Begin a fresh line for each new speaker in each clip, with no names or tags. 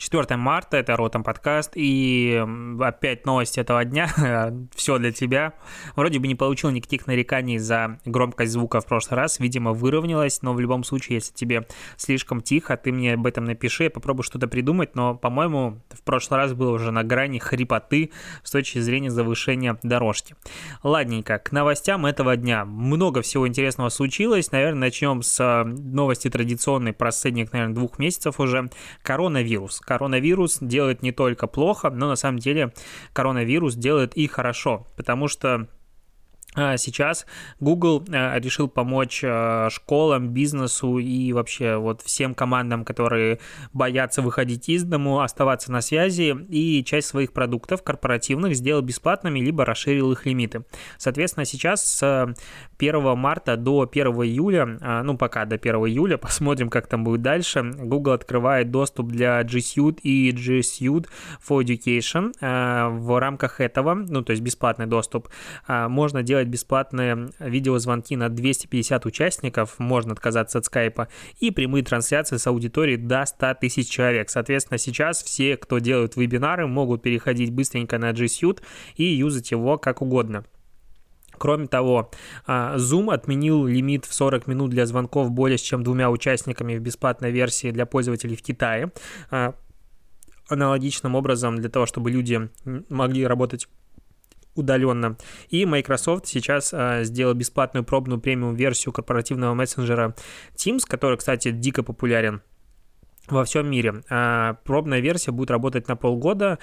4 марта, это Ротом подкаст, и опять новости этого дня, все для тебя. Вроде бы не получил никаких нареканий за громкость звука в прошлый раз, видимо, выровнялась, но в любом случае, если тебе слишком тихо, ты мне об этом напиши, я попробую что-то придумать, но, по-моему, в прошлый раз было уже на грани хрипоты с точки зрения завышения дорожки. Ладненько, к новостям этого дня. Много всего интересного случилось, наверное, начнем с э, новости традиционной последних, наверное, двух месяцев уже. Коронавирус коронавирус делает не только плохо, но на самом деле коронавирус делает и хорошо, потому что сейчас Google э, решил помочь э, школам, бизнесу и вообще вот всем командам, которые боятся выходить из дому, оставаться на связи и часть своих продуктов корпоративных сделал бесплатными, либо расширил их лимиты. Соответственно, сейчас с 1 марта до 1 июля, а, ну пока до 1 июля, посмотрим, как там будет дальше, Google открывает доступ для G Suite и G Suite for Education. Э, в рамках этого, ну то есть бесплатный доступ, можно делать делать бесплатные видеозвонки на 250 участников, можно отказаться от скайпа, и прямые трансляции с аудиторией до 100 тысяч человек. Соответственно, сейчас все, кто делают вебинары, могут переходить быстренько на G Suite и юзать его как угодно. Кроме того, а, Zoom отменил лимит в 40 минут для звонков более чем двумя участниками в бесплатной версии для пользователей в Китае. А, аналогичным образом, для того, чтобы люди могли работать удаленно. И Microsoft сейчас а, сделал бесплатную пробную премиум-версию корпоративного мессенджера Teams, который, кстати, дико популярен во всем мире. А, пробная версия будет работать на полгода.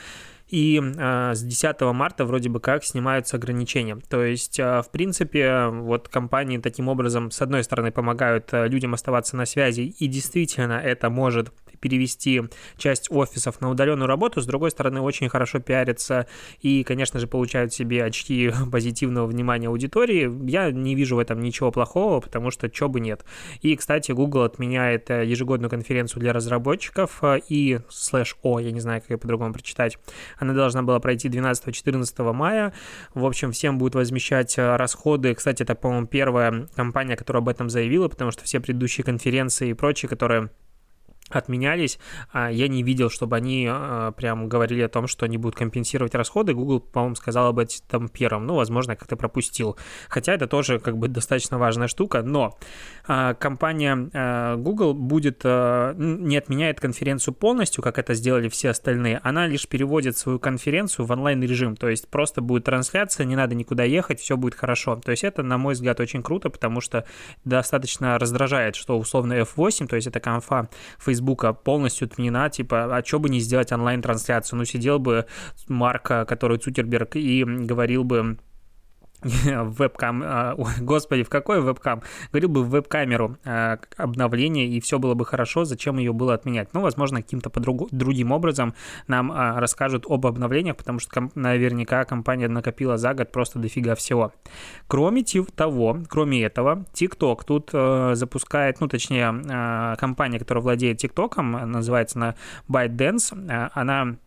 И э, с 10 марта вроде бы как снимаются ограничения. То есть, э, в принципе, вот компании таким образом, с одной стороны, помогают э, людям оставаться на связи, и действительно это может перевести часть офисов на удаленную работу, с другой стороны, очень хорошо пиарятся и, конечно же, получают себе очки позитивного внимания аудитории. Я не вижу в этом ничего плохого, потому что чего бы нет. И, кстати, Google отменяет э, ежегодную конференцию для разработчиков э, и слэш О, я не знаю, как ее по-другому прочитать. Она должна была пройти 12-14 мая. В общем, всем будет возмещать э, расходы. Кстати, это, по-моему, первая компания, которая об этом заявила, потому что все предыдущие конференции и прочие, которые отменялись. А, я не видел, чтобы они а, прям говорили о том, что они будут компенсировать расходы. Google, по-моему, сказал об этом первым. Ну, возможно, как-то пропустил. Хотя это тоже как бы достаточно важная штука. Но а, компания Google будет не отменяет конференцию полностью, как это сделали все остальные. Она лишь переводит свою конференцию в онлайн-режим. То есть просто будет трансляция, не надо никуда ехать, все будет хорошо. То есть это, на мой взгляд, очень круто, потому что достаточно раздражает, что условно F8, то есть это конфа Facebook Фейсбука полностью отменена, типа, а что бы не сделать онлайн-трансляцию? Ну, сидел бы Марк, который Цукерберг, и говорил бы, в вебкам, а, господи, в какой вебкам? Говорил бы в веб-камеру а, обновление, и все было бы хорошо, зачем ее было отменять? Ну, возможно, каким-то по другим образом нам а, расскажут об обновлениях, потому что наверняка компания накопила за год просто дофига всего. Кроме того, кроме этого, TikTok тут запускает, ну, точнее, компания, которая владеет TikTok, называется она ByteDance, она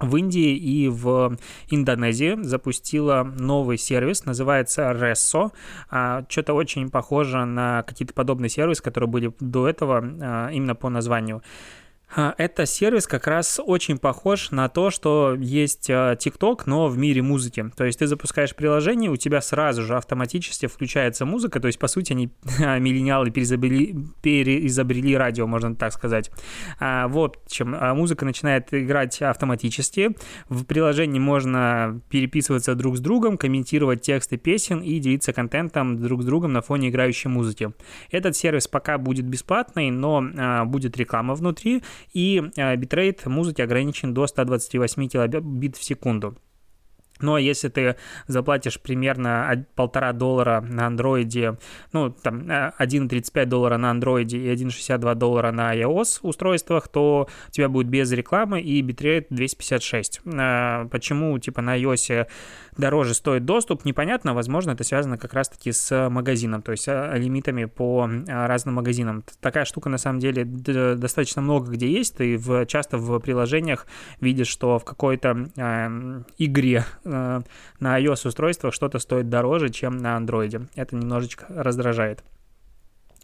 в Индии и в Индонезии запустила новый сервис, называется Resso. А, что-то очень похоже на какие-то подобные сервисы, которые были до этого а, именно по названию. А, это сервис как раз очень похож на то, что есть а, TikTok, но в мире музыки. То есть ты запускаешь приложение, у тебя сразу же автоматически включается музыка, то есть, по сути, они миллениалы переизобрели, переизобрели радио, можно так сказать. А, вот чем музыка начинает играть автоматически. В приложении можно переписываться друг с другом, комментировать тексты песен и делиться контентом друг с другом на фоне играющей музыки. Этот сервис пока будет бесплатный, но будет реклама внутри, и э, битрейт музыки ограничен до 128 килобит в секунду. Но если ты заплатишь примерно полтора доллара на андроиде, ну, там, 1,35 э, доллара на андроиде и 1,62 доллара на iOS устройствах, то у тебя будет без рекламы и битрейт 256. Э, почему, типа, на iOS дороже стоит доступ, непонятно. Возможно, это связано как раз-таки с магазином, то есть э, лимитами по разным магазинам. Такая штука, на самом деле, достаточно много где есть. Ты часто в приложениях видишь, что в какой-то э, игре Э, на iOS-устройствах что-то стоит дороже, чем на Android. Это немножечко раздражает.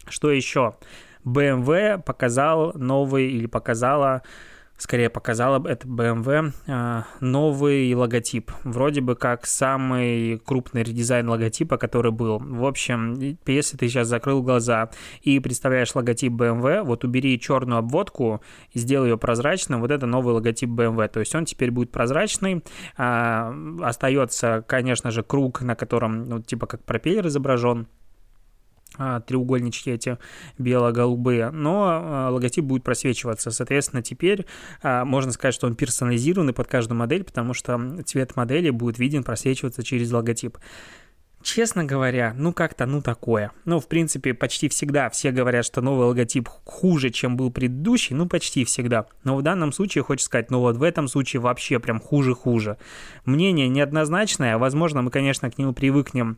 Что еще? BMW показал новый или показала скорее показала это BMW, а, новый логотип. Вроде бы как самый крупный редизайн логотипа, который был. В общем, если ты сейчас закрыл глаза и представляешь логотип BMW, вот убери черную обводку сделай ее прозрачным, вот это новый логотип BMW. То есть он теперь будет прозрачный. А, остается, конечно же, круг, на котором, ну, типа как пропеллер изображен, треугольнички эти бело-голубые, но а, логотип будет просвечиваться. Соответственно, теперь а, можно сказать, что он персонализированный под каждую модель, потому что цвет модели будет виден просвечиваться через логотип. Честно говоря, ну как-то, ну такое. Ну, в принципе, почти всегда все говорят, что новый логотип хуже, чем был предыдущий, ну почти всегда. Но в данном случае, хочется сказать, ну вот в этом случае вообще прям хуже-хуже. Мнение неоднозначное, возможно, мы, конечно, к нему привыкнем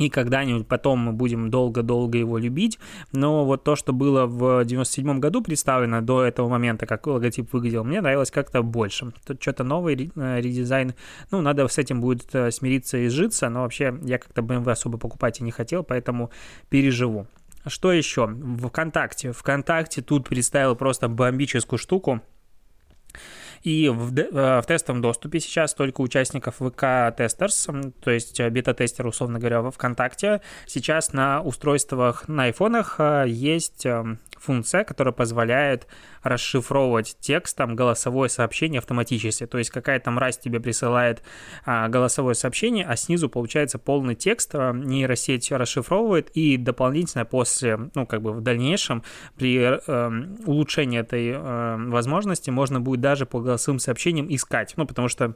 и когда-нибудь потом мы будем долго-долго его любить, но вот то, что было в 97 году представлено до этого момента, как логотип выглядел, мне нравилось как-то больше. Тут что-то новый э, редизайн, ну, надо с этим будет э, смириться и сжиться, но вообще я как-то BMW особо покупать и не хотел, поэтому переживу. Что еще? ВКонтакте. ВКонтакте тут представил просто бомбическую штуку. И в, э, в тестовом доступе сейчас только участников VK Testers, то есть э, бета-тестер, условно говоря, во ВКонтакте. Сейчас на устройствах, на айфонах э, есть эм, функция, которая позволяет расшифровывать текстом голосовое сообщение автоматически. То есть какая-то мразь тебе присылает а, голосовое сообщение, а снизу получается полный текст, а, нейросеть расшифровывает, и дополнительно после, ну, как бы в дальнейшем, при э, улучшении этой э, возможности можно будет даже по голосовым сообщениям искать. Ну, потому что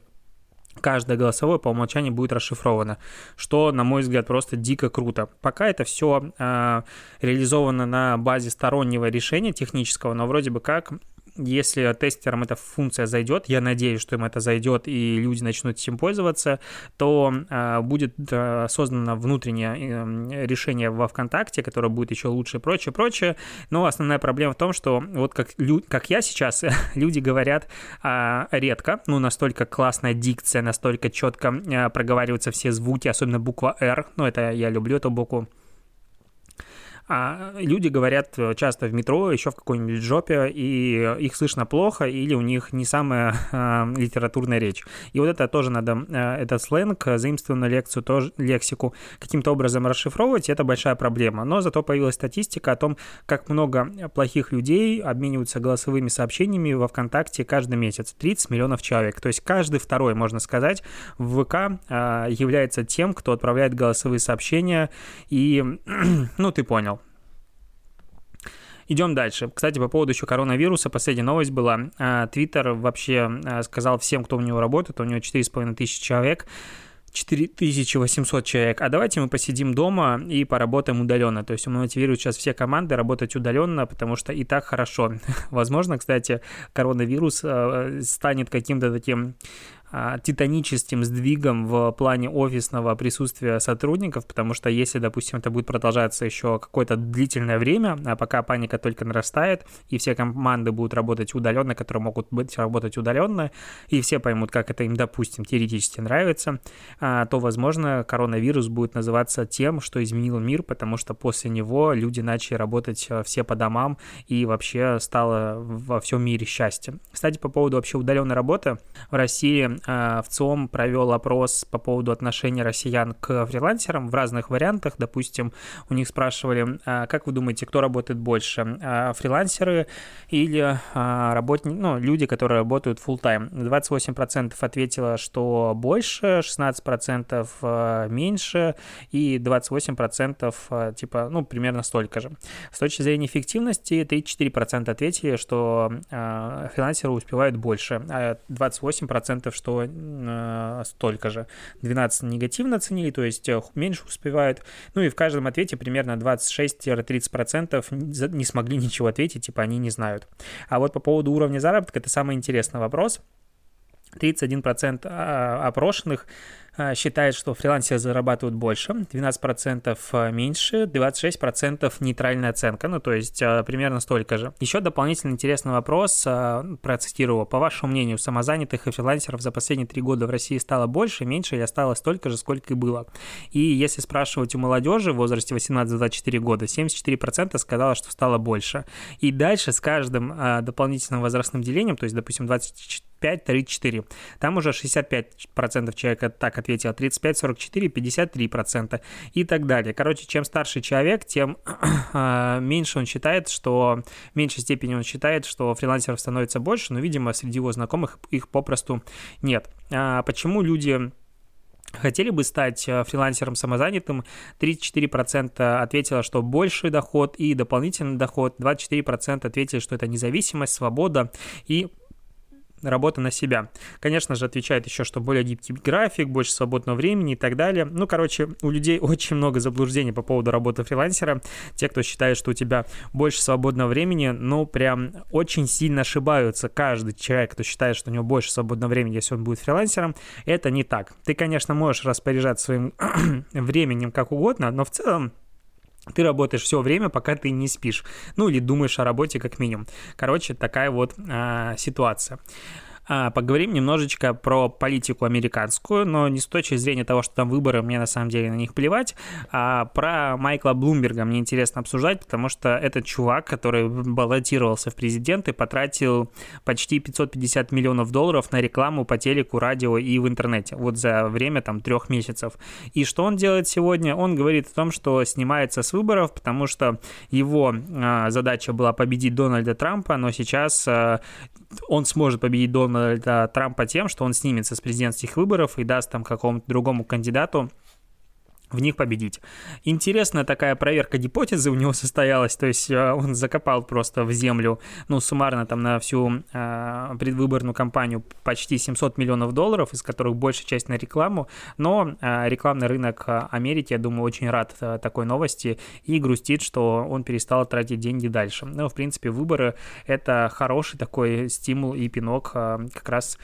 каждое голосовое по умолчанию будет расшифровано, что, на мой взгляд, просто дико круто. Пока это все э, реализовано на базе стороннего решения технического, но вроде бы как если тестерам эта функция зайдет, я надеюсь, что им это зайдет и люди начнут этим пользоваться, то э, будет э, создано внутреннее э, решение во ВКонтакте, которое будет еще лучше и прочее, прочее. Но основная проблема в том, что вот как, лю- как я сейчас, люди говорят э, редко, ну, настолько классная дикция, настолько четко проговариваются все звуки, особенно буква R, ну, это я люблю эту букву, а люди говорят э, часто в метро, еще в какой-нибудь жопе, и их слышно плохо, или у них не самая а, литературная речь. И вот это тоже надо, а, этот сленг, заимствованную лекцию, тоже, лексику каким-то образом расшифровывать, это большая проблема. Но зато появилась статистика о том, как много плохих людей обмениваются голосовыми сообщениями во ВКонтакте каждый месяц. 30 миллионов человек. То есть каждый второй, можно сказать, в ВК а, является тем, кто отправляет голосовые сообщения, и, ну, ты понял, Идем дальше. Кстати, по поводу еще коронавируса, последняя новость была. А, Твиттер вообще а, сказал всем, кто у него работает, у него 4,5 тысячи человек, 4800 человек, а давайте мы посидим дома и поработаем удаленно. То есть он мотивирует сейчас все команды работать удаленно, потому что и так хорошо. Возможно, кстати, коронавирус а, станет каким-то таким титаническим сдвигом в плане офисного присутствия сотрудников, потому что если, допустим, это будет продолжаться еще какое-то длительное время, а пока паника только нарастает, и все команды будут работать удаленно, которые могут быть работать удаленно, и все поймут, как это им, допустим, теоретически нравится, а, то, возможно, коронавирус будет называться тем, что изменил мир, потому что после него люди начали работать а, все по домам, и вообще стало во всем мире счастье. Кстати, по поводу вообще удаленной работы, в России Э, в ЦИОМ провел опрос по поводу отношения россиян к фрилансерам в разных вариантах. Допустим, у них спрашивали, «А как вы думаете, кто работает больше, а фрилансеры или а, работники, ну, люди, которые работают full time 28% ответило, что больше, 16% э, меньше и 28% э, типа, ну, примерно столько же. С точки зрения эффективности 34% ответили, что фрилансеры успевают больше, а 28% что что э, столько же. 12 негативно оценили, то есть э, меньше успевают. Ну и в каждом ответе примерно 26-30% не смогли ничего ответить, типа они не знают. А вот по поводу уровня заработка, это самый интересный вопрос. 31% а, опрошенных а, считает, что фрилансеры зарабатывают больше, 12% а, меньше, 26% нейтральная оценка, ну то есть примерно столько же. Еще дополнительно интересный вопрос, процитирую, по вашему мнению, самозанятых и фрилансеров за последние три года в России стало больше, меньше или осталось столько же, сколько и было? И если спрашивать у молодежи в возрасте 18-24 года, 74% сказала, что стало больше. И дальше с каждым дополнительным возрастным делением, то есть, допустим, 24 35-34. Там уже 65% человека так ответило, 35, 44, 53% и так далее. Короче, чем старше человек, тем а, меньше он считает, что в меньшей степени он считает, что фрилансеров становится больше, но, видимо, среди его знакомых их попросту нет. А почему люди хотели бы стать а, фрилансером самозанятым, 34% ответило, что больший доход и дополнительный доход, 24% ответили, что это независимость, свобода и работа на себя. Конечно же, отвечает еще, что более гибкий график, больше свободного времени и так далее. Ну, короче, у людей очень много заблуждений по поводу работы фрилансера. Те, кто считает, что у тебя больше свободного времени, ну, прям очень сильно ошибаются. Каждый человек, кто считает, что у него больше свободного времени, если он будет фрилансером, это не так. Ты, конечно, можешь распоряжаться своим временем как угодно, но в целом ты работаешь все время, пока ты не спишь. Ну или думаешь о работе как минимум. Короче, такая вот а, ситуация. А, поговорим немножечко про политику американскую, но не с точки зрения того, что там выборы, мне на самом деле на них плевать, а про Майкла Блумберга мне интересно обсуждать, потому что этот чувак, который баллотировался в президенты, потратил почти 550 миллионов долларов на рекламу по телеку, радио и в интернете, вот за время там трех месяцев. И что он делает сегодня? Он говорит о том, что снимается с выборов, потому что его а, задача была победить Дональда Трампа, но сейчас а, он сможет победить Дональда Трампа тем, что он снимется с президентских выборов и даст там какому-то другому кандидату в них победить. Интересная такая проверка гипотезы у него состоялась, то есть э, он закопал просто в землю, ну, суммарно там на всю э, предвыборную кампанию почти 700 миллионов долларов, из которых большая часть на рекламу, но э, рекламный рынок Америки, я думаю, очень рад э, такой новости и грустит, что он перестал тратить деньги дальше. Ну, в принципе, выборы — это хороший такой стимул и пинок э, как раз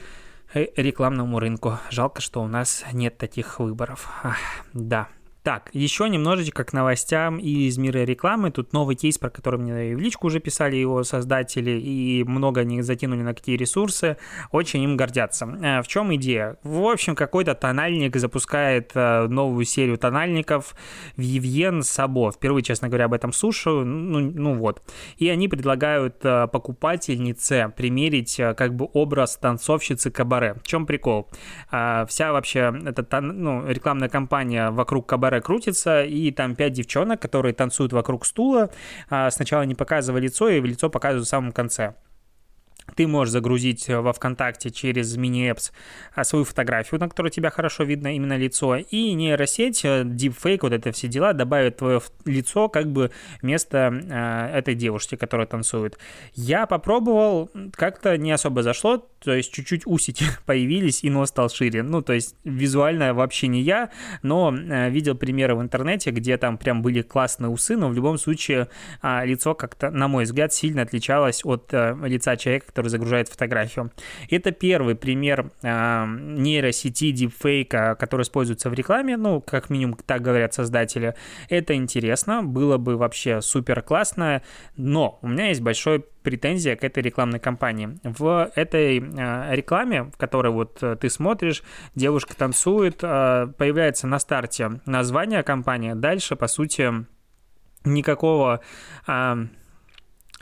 э, рекламному рынку. Жалко, что у нас нет таких выборов. Ах, да. Так, еще немножечко к новостям из мира рекламы. Тут новый кейс, про который мне в личку уже писали его создатели, и много они затянули на какие ресурсы. Очень им гордятся. Э, в чем идея? В общем, какой-то тональник запускает э, новую серию тональников Vivien Сабо. Впервые, честно говоря, об этом слушаю. Ну, ну вот. И они предлагают э, покупательнице примерить как бы образ танцовщицы кабаре. В чем прикол? Вся вообще эта ну, рекламная кампания вокруг кабаре пара крутится, и там пять девчонок, которые танцуют вокруг стула. А, сначала не показывая лицо, и лицо показывают в самом конце ты можешь загрузить э, во ВКонтакте через мини-эпс а, свою фотографию, на которой тебя хорошо видно именно лицо, и нейросеть, э, deepfake, вот это все дела, добавит твое лицо как бы вместо э, этой девушки, которая танцует. Я попробовал, как-то не особо зашло, то есть чуть-чуть усики появились, и нос стал шире. Ну, то есть визуально вообще не я, но э, видел примеры в интернете, где там прям были классные усы, но в любом случае э, лицо как-то, на мой взгляд, сильно отличалось от э, лица человека, который загружает фотографию. Это первый пример э, нейросети дипфейка, который используется в рекламе, ну, как минимум, так говорят создатели. Это интересно, было бы вообще супер классно, но у меня есть большой претензия к этой рекламной кампании. В этой э, рекламе, в которой вот э, ты смотришь, девушка танцует, э, появляется на старте название компании, дальше, по сути, никакого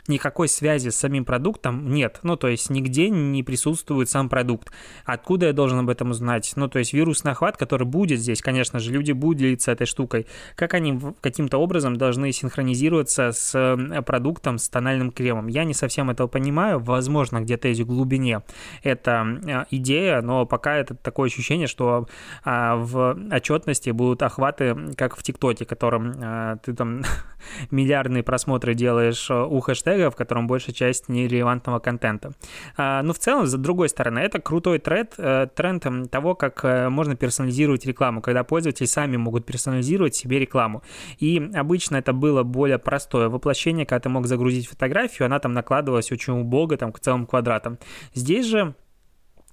никакой связи с самим продуктом нет. Ну, то есть нигде не присутствует сам продукт. Откуда я должен об этом узнать? Ну, то есть вирусный охват, который будет здесь, конечно же, люди будут делиться этой штукой. Как они каким-то образом должны синхронизироваться с э, продуктом, с тональным кремом? Я не совсем этого понимаю. Возможно, где-то есть в глубине эта э, идея, но пока это такое ощущение, что а, в отчетности будут охваты, как в ТикТоке, которым а, ты там миллиардные просмотры делаешь у хэштега, хэштега, в котором большая часть нерелевантного контента. А, но в целом, с другой стороны, это крутой тренд, э, тренд того, как э, можно персонализировать рекламу, когда пользователи сами могут персонализировать себе рекламу. И обычно это было более простое воплощение, когда ты мог загрузить фотографию, она там накладывалась очень убого, там, к целым квадратам. Здесь же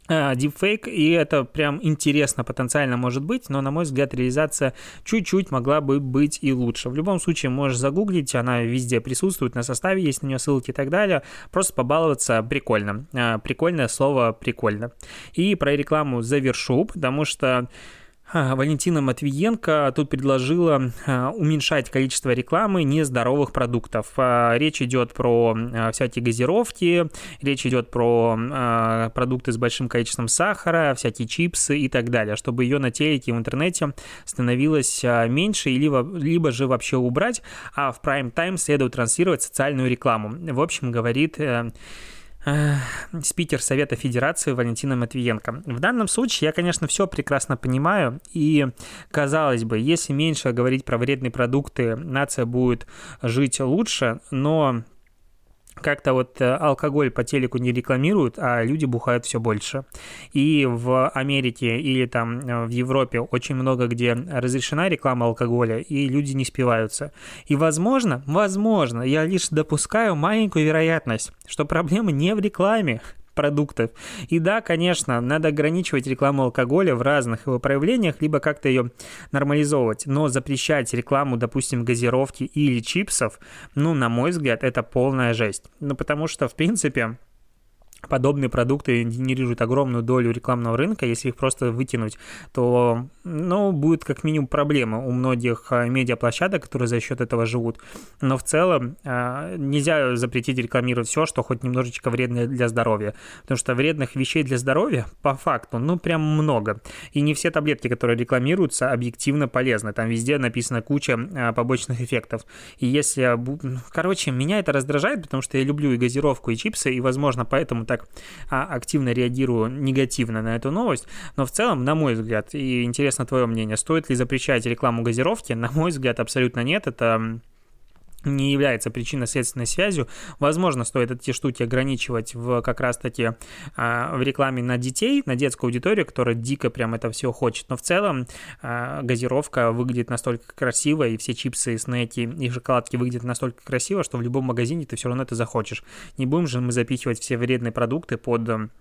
дипфейк, и это прям интересно потенциально может быть, но, на мой взгляд, реализация чуть-чуть могла бы быть и лучше. В любом случае, можешь загуглить, она везде присутствует, на составе есть на нее ссылки и так далее. Просто побаловаться прикольно. А, прикольное слово «прикольно». И про рекламу завершу, потому что а, Валентина Матвиенко тут предложила а, уменьшать количество рекламы нездоровых продуктов. А, речь идет про всякие газировки, речь идет про продукты с большим количеством сахара, всякие чипсы и так далее, чтобы ее на телеке и в интернете становилось меньше, либо, либо же вообще убрать, а в прайм-тайм следует транслировать социальную рекламу. В общем, говорит э, спикер Совета Федерации Валентина Матвиенко. В данном случае я, конечно, все прекрасно понимаю, и, казалось бы, если меньше говорить про вредные продукты, нация будет жить лучше, но как-то вот э, алкоголь по телеку не рекламируют, а люди бухают все больше. И в Америке или там э, в Европе очень много где разрешена реклама алкоголя, и люди не спиваются. И возможно, возможно, я лишь допускаю маленькую вероятность, что проблема не в рекламе, продуктов. И да, конечно, надо ограничивать рекламу алкоголя в разных его проявлениях, либо как-то ее нормализовывать. Но запрещать рекламу, допустим, газировки или чипсов, ну, на мой взгляд, это полная жесть. Ну, потому что, в принципе, подобные продукты генерируют огромную долю рекламного рынка, если их просто вытянуть, то, ну, будет как минимум проблема у многих а, медиаплощадок, которые за счет этого живут. Но в целом а, нельзя запретить рекламировать все, что хоть немножечко вредно для здоровья, потому что вредных вещей для здоровья по факту, ну, прям много. И не все таблетки, которые рекламируются, объективно полезны. Там везде написана куча а, побочных эффектов. И если... Короче, меня это раздражает, потому что я люблю и газировку, и чипсы, и, возможно, поэтому так а, активно реагирую негативно на эту новость, но в целом, на мой взгляд, и интересно твое мнение, стоит ли запрещать рекламу газировки? На мой взгляд, абсолютно нет. Это не является причинно-следственной связью. Возможно, стоит эти штуки ограничивать в как раз-таки а, в рекламе на детей, на детскую аудиторию, которая дико прям это все хочет. Но в целом а, газировка выглядит настолько красиво, и все чипсы, снеки и шоколадки выглядят настолько красиво, что в любом магазине ты все равно это захочешь. Не будем же мы запихивать все вредные продукты под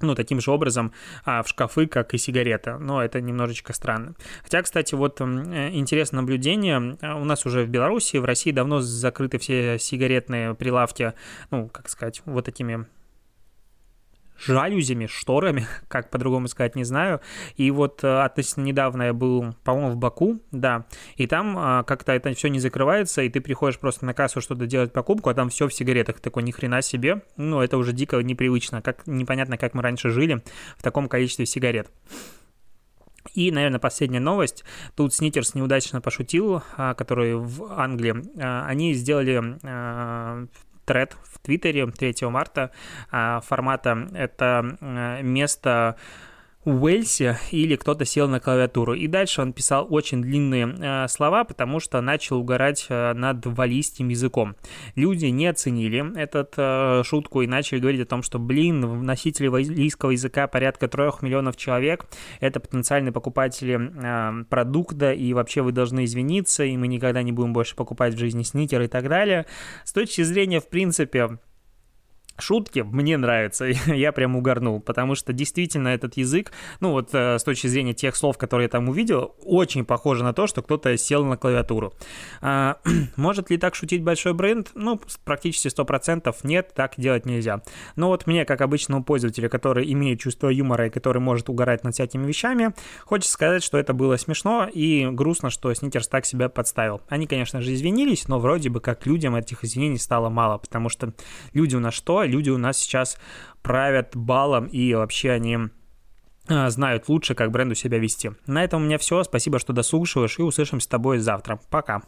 ну, таким же образом а, в шкафы, как и сигарета. Но это немножечко странно. Хотя, кстати, вот э, интересное наблюдение. У нас уже в Беларуси, в России давно закрыты все сигаретные прилавки, ну, как сказать, вот такими жалюзями, шторами, как по-другому сказать, не знаю. И вот э, относительно недавно я был, по-моему, в Баку, да, и там а, как-то это все не закрывается, и ты приходишь просто на кассу что-то делать покупку, а там все в сигаретах. Такой, ни хрена себе. Ну, это уже дико непривычно. Как, непонятно, как мы раньше жили в таком количестве сигарет. И, наверное, последняя новость. Тут Сникерс неудачно пошутил, а, который в Англии. А, они сделали тред в Твиттере 3 марта а, формата. Это место Уэльсе или кто-то сел на клавиатуру. И дальше он писал очень длинные э, слова, потому что начал угорать э, над валийским языком. Люди не оценили эту э, шутку и начали говорить о том, что, блин, носители валийского языка порядка трех миллионов человек, это потенциальные покупатели э, продукта, и вообще вы должны извиниться, и мы никогда не будем больше покупать в жизни сникеры и так далее. С точки зрения, в принципе, шутки мне нравятся, я прям угорнул, потому что действительно этот язык, ну вот э, с точки зрения тех слов, которые я там увидел, очень похоже на то, что кто-то сел на клавиатуру. А, может ли так шутить большой бренд? Ну, практически 100% нет, так делать нельзя. Но вот мне, как обычному пользователю, который имеет чувство юмора и который может угорать над всякими вещами, хочется сказать, что это было смешно и грустно, что Сникерс так себя подставил. Они, конечно же, извинились, но вроде бы как людям этих извинений стало мало, потому что люди у нас что? Люди у нас сейчас правят балом, и вообще они а, знают лучше, как бренду себя вести. На этом у меня все. Спасибо, что дослушиваешь, и услышимся с тобой завтра. Пока.